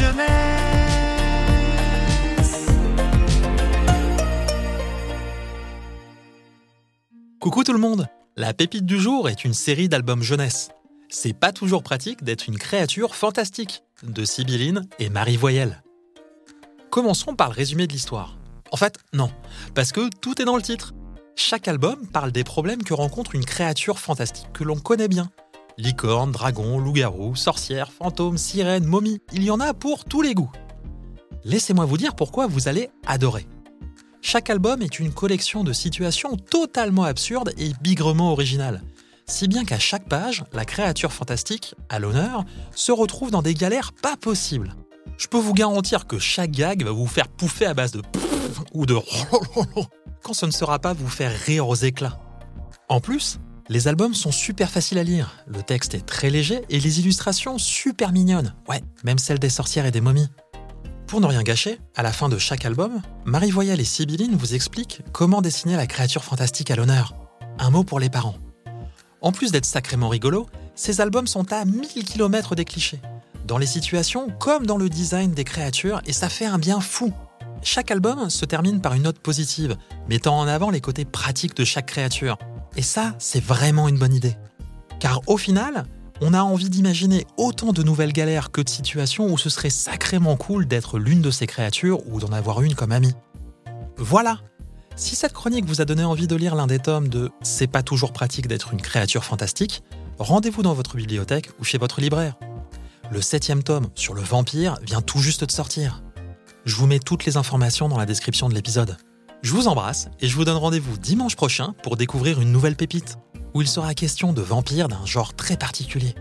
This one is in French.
jeunesse. Coucou tout le monde La pépite du jour est une série d'albums jeunesse. C'est pas toujours pratique d'être une créature fantastique, de Sibylline et Marie Voyelle. Commençons par le résumé de l'histoire. En fait, non, parce que tout est dans le titre. Chaque album parle des problèmes que rencontre une créature fantastique que l'on connaît bien. Licorne, dragon, loup-garou, sorcière, fantôme, sirène, momie, il y en a pour tous les goûts. Laissez-moi vous dire pourquoi vous allez adorer. Chaque album est une collection de situations totalement absurdes et bigrement originales. Si bien qu'à chaque page, la créature fantastique, à l'honneur, se retrouve dans des galères pas possibles. Je peux vous garantir que chaque gag va vous faire pouffer à base de ou de quand ce ne sera pas vous faire rire aux éclats. En plus, les albums sont super faciles à lire, le texte est très léger et les illustrations super mignonnes. Ouais, même celles des sorcières et des momies. Pour ne rien gâcher, à la fin de chaque album, Marie Voyelle et Sibylline vous expliquent comment dessiner la créature fantastique à l'honneur. Un mot pour les parents. En plus d'être sacrément rigolo, ces albums sont à 1000 km des clichés, dans les situations comme dans le design des créatures, et ça fait un bien fou. Chaque album se termine par une note positive, mettant en avant les côtés pratiques de chaque créature. Et ça, c'est vraiment une bonne idée. Car au final, on a envie d'imaginer autant de nouvelles galères que de situations où ce serait sacrément cool d'être l'une de ces créatures ou d'en avoir une comme amie. Voilà Si cette chronique vous a donné envie de lire l'un des tomes de C'est pas toujours pratique d'être une créature fantastique, rendez-vous dans votre bibliothèque ou chez votre libraire. Le septième tome sur le vampire vient tout juste de sortir. Je vous mets toutes les informations dans la description de l'épisode. Je vous embrasse et je vous donne rendez-vous dimanche prochain pour découvrir une nouvelle pépite, où il sera question de vampires d'un genre très particulier.